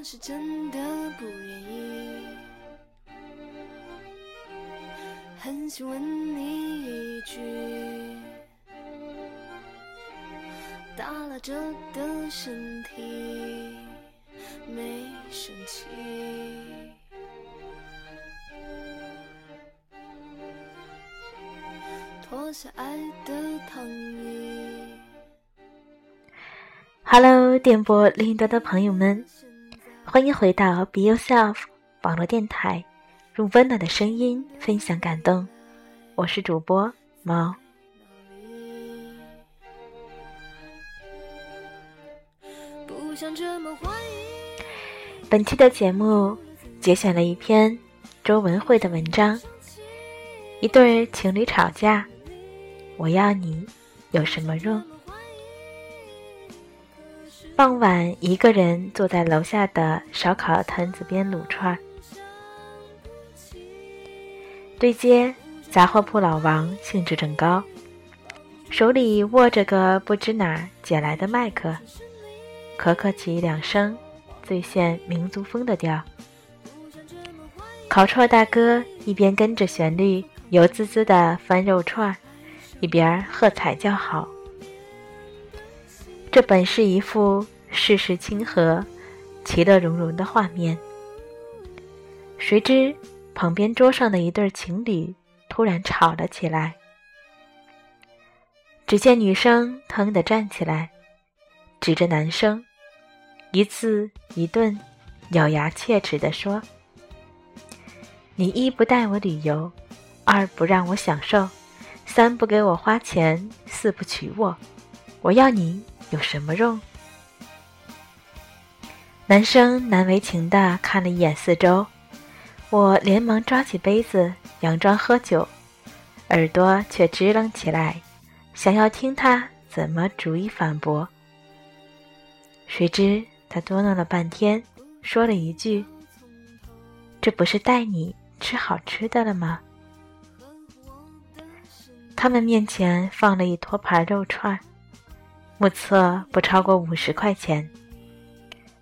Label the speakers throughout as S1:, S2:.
S1: 我是真的不愿意，很想问你一句，耷拉着的身体没生气。脱下爱的糖衣。
S2: Hello，电波另一端的朋友们，欢迎回到 Be Yourself 网络电台，用温暖的声音分享感动。我是主播猫。
S1: 不想这么怀疑。
S2: 本期的节目节选了一篇周文慧的文章，一对情侣吵架，我要你有什么用？傍晚，一个人坐在楼下的烧烤摊子边撸串儿。对街杂货铺老王兴致正高，手里握着个不知哪儿捡来的麦克，咳咳起两声，最现民族风的调。烤串大哥一边跟着旋律油滋滋的翻肉串儿，一边喝彩叫好。这本是一幅世事清和、其乐融融的画面。谁知旁边桌上的一对情侣突然吵了起来。只见女生腾地站起来，指着男生，一字一顿、咬牙切齿地说：“你一不带我旅游，二不让我享受，三不给我花钱，四不娶我，我要你。”有什么用？男生难为情地看了一眼四周，我连忙抓起杯子，佯装喝酒，耳朵却支棱起来，想要听他怎么逐一反驳。谁知他嘟囔了半天，说了一句：“这不是带你吃好吃的了吗？”他们面前放了一托盘肉串儿。目测不超过五十块钱，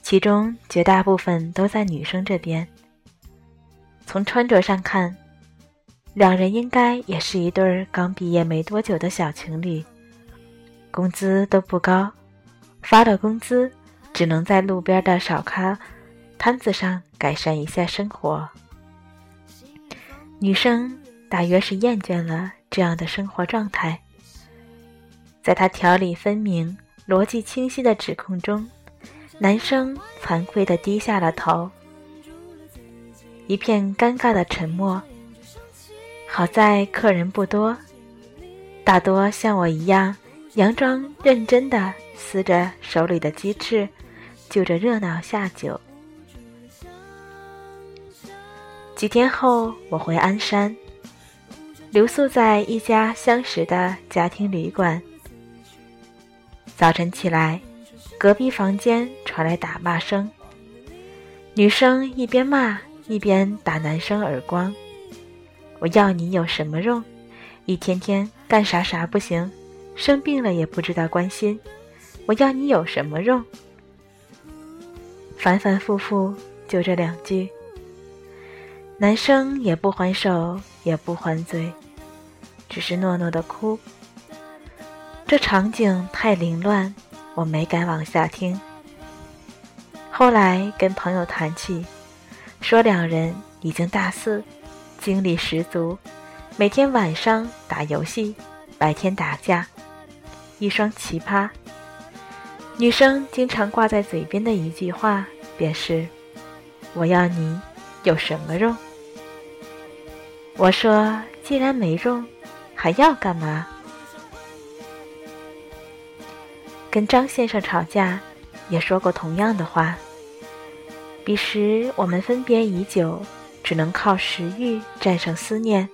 S2: 其中绝大部分都在女生这边。从穿着上看，两人应该也是一对刚毕业没多久的小情侣，工资都不高，发了工资只能在路边的烧烤摊子上改善一下生活。女生大约是厌倦了这样的生活状态。在他条理分明、逻辑清晰的指控中，男生惭愧地低下了头。一片尴尬的沉默。好在客人不多，大多像我一样，佯装认真地撕着手里的鸡翅，就着热闹下酒。几天后，我回鞍山，留宿在一家相识的家庭旅馆。早晨起来，隔壁房间传来打骂声。女生一边骂一边打男生耳光。我要你有什么用？一天天干啥啥不行，生病了也不知道关心。我要你有什么用？反反复复就这两句。男生也不还手，也不还嘴，只是诺诺的哭。这场景太凌乱，我没敢往下听。后来跟朋友谈起，说两人已经大四，精力十足，每天晚上打游戏，白天打架，一双奇葩。女生经常挂在嘴边的一句话便是：“我要你有什么用？”我说：“既然没用，还要干嘛？”跟张先生吵架，也说过同样的话。彼时我们分别已久，只能靠食欲战胜思念。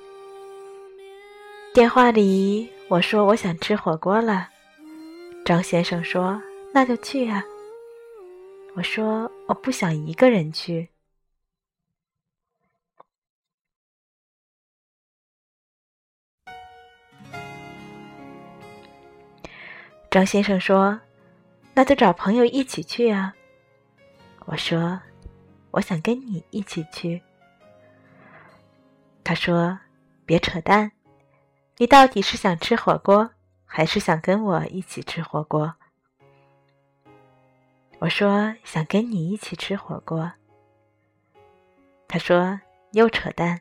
S2: 电话里我说我想吃火锅了，张先生说那就去啊。我说我不想一个人去。张先生说：“那就找朋友一起去啊。”我说：“我想跟你一起去。”他说：“别扯淡，你到底是想吃火锅，还是想跟我一起吃火锅？”我说：“想跟你一起吃火锅。”他说：“又扯淡，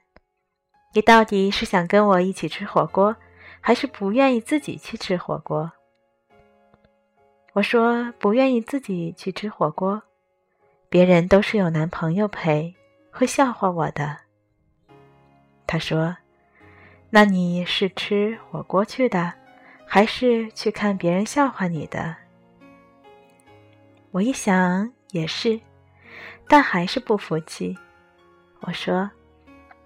S2: 你到底是想跟我一起吃火锅，还是不愿意自己去吃火锅？”我说：“不愿意自己去吃火锅，别人都是有男朋友陪，会笑话我的。”他说：“那你是吃火锅去的，还是去看别人笑话你的？”我一想也是，但还是不服气。我说：“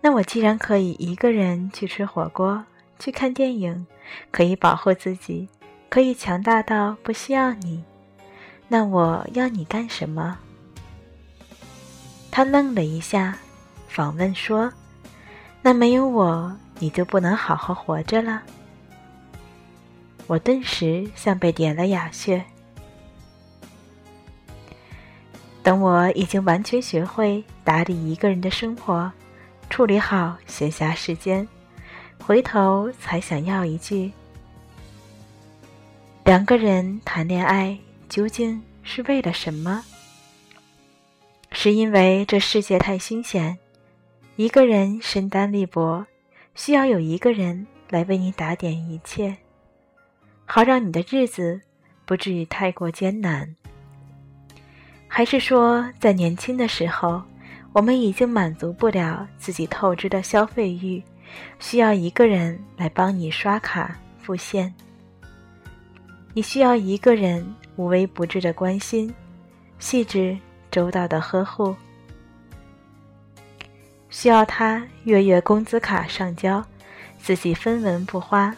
S2: 那我既然可以一个人去吃火锅、去看电影，可以保护自己，可以强大到不需要你，那我要你干什么？”他愣了一下，反问说。那没有我，你就不能好好活着了。我顿时像被点了哑穴。等我已经完全学会打理一个人的生活，处理好闲暇时间，回头才想要一句：两个人谈恋爱究竟是为了什么？是因为这世界太新鲜？一个人身单力薄，需要有一个人来为你打点一切，好让你的日子不至于太过艰难。还是说，在年轻的时候，我们已经满足不了自己透支的消费欲，需要一个人来帮你刷卡付现？你需要一个人无微不至的关心，细致周到的呵护。需要他月月工资卡上交，自己分文不花；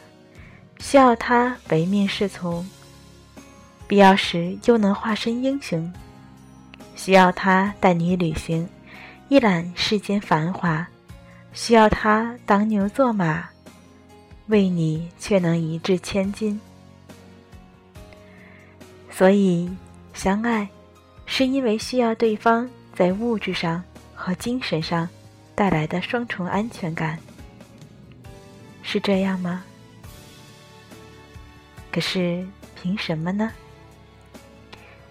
S2: 需要他唯命是从，必要时又能化身英雄；需要他带你旅行，一览世间繁华；需要他当牛做马，为你却能一掷千金。所以，相爱，是因为需要对方在物质上和精神上。带来的双重安全感，是这样吗？可是凭什么呢？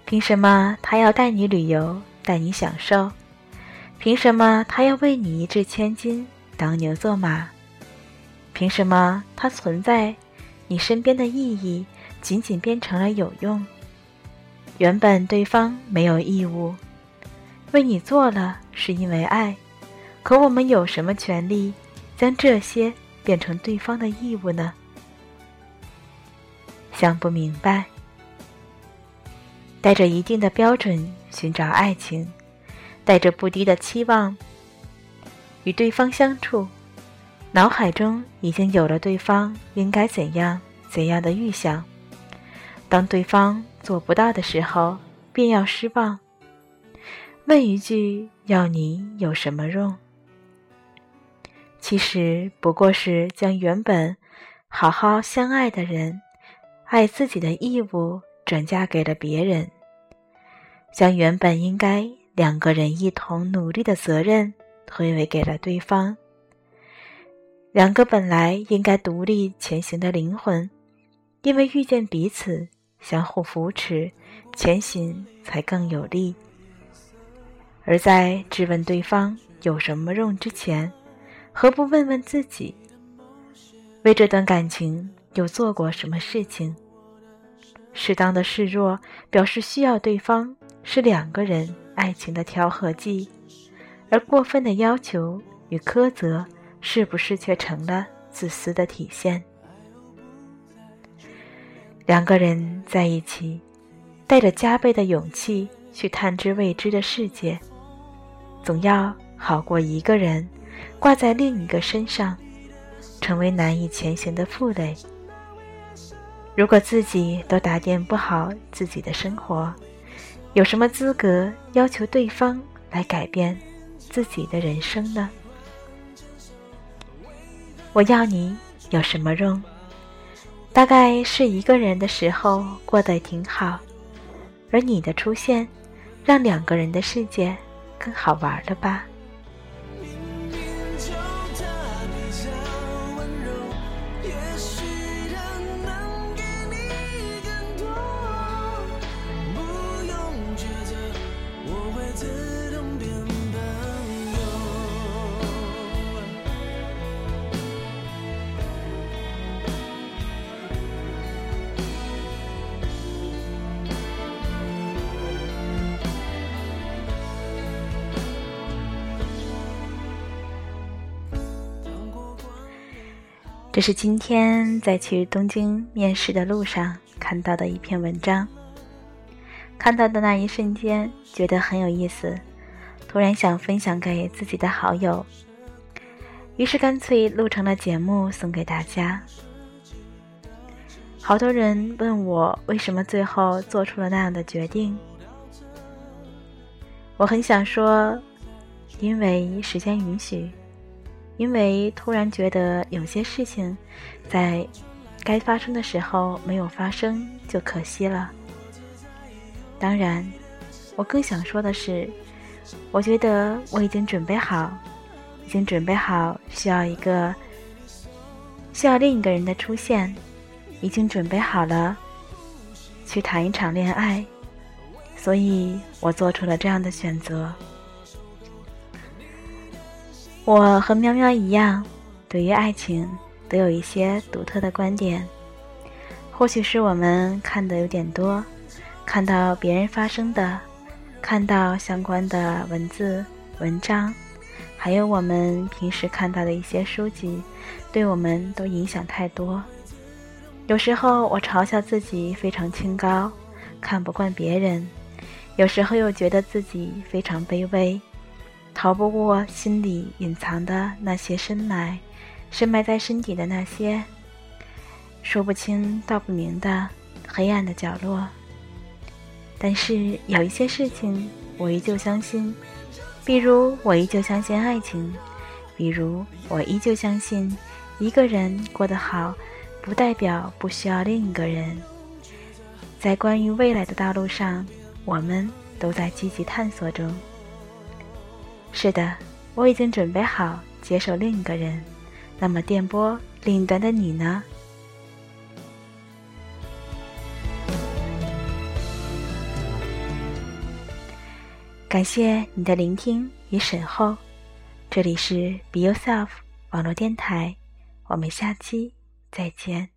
S2: 凭什么他要带你旅游，带你享受？凭什么他要为你一掷千金，当牛做马？凭什么他存在你身边的意义，仅仅变成了有用？原本对方没有义务为你做了，是因为爱。可我们有什么权利将这些变成对方的义务呢？想不明白。带着一定的标准寻找爱情，带着不低的期望与对方相处，脑海中已经有了对方应该怎样怎样的预想。当对方做不到的时候，便要失望。问一句：要你有什么用？其实不过是将原本好好相爱的人、爱自己的义务转嫁给了别人，将原本应该两个人一同努力的责任推诿给了对方。两个本来应该独立前行的灵魂，因为遇见彼此，相互扶持，前行才更有力。而在质问对方有什么用之前，何不问问自己，为这段感情有做过什么事情？适当的示弱，表示需要对方，是两个人爱情的调和剂；而过分的要求与苛责，是不是却成了自私的体现？两个人在一起，带着加倍的勇气去探知未知的世界，总要好过一个人。挂在另一个身上，成为难以前行的负累。如果自己都打点不好自己的生活，有什么资格要求对方来改变自己的人生呢？我要你有什么用？大概是一个人的时候过得挺好，而你的出现，让两个人的世界更好玩了吧。这是今天在去东京面试的路上看到的一篇文章。看到的那一瞬间，觉得很有意思，突然想分享给自己的好友，于是干脆录成了节目送给大家。好多人问我为什么最后做出了那样的决定，我很想说，因为时间允许。因为突然觉得有些事情，在该发生的时候没有发生就可惜了。当然，我更想说的是，我觉得我已经准备好，已经准备好需要一个需要另一个人的出现，已经准备好了去谈一场恋爱，所以我做出了这样的选择。我和喵喵一样，对于爱情都有一些独特的观点。或许是我们看的有点多，看到别人发生的，看到相关的文字、文章，还有我们平时看到的一些书籍，对我们都影响太多。有时候我嘲笑自己非常清高，看不惯别人；有时候又觉得自己非常卑微。逃不过心里隐藏的那些深埋，深埋在身体的那些说不清道不明的黑暗的角落。但是有一些事情我依旧相信，比如我依旧相信爱情，比如我依旧相信一个人过得好，不代表不需要另一个人。在关于未来的道路上，我们都在积极探索中。是的，我已经准备好接受另一个人。那么，电波另一端的你呢？感谢你的聆听与守候，这里是 Be Yourself 网络电台，我们下期再见。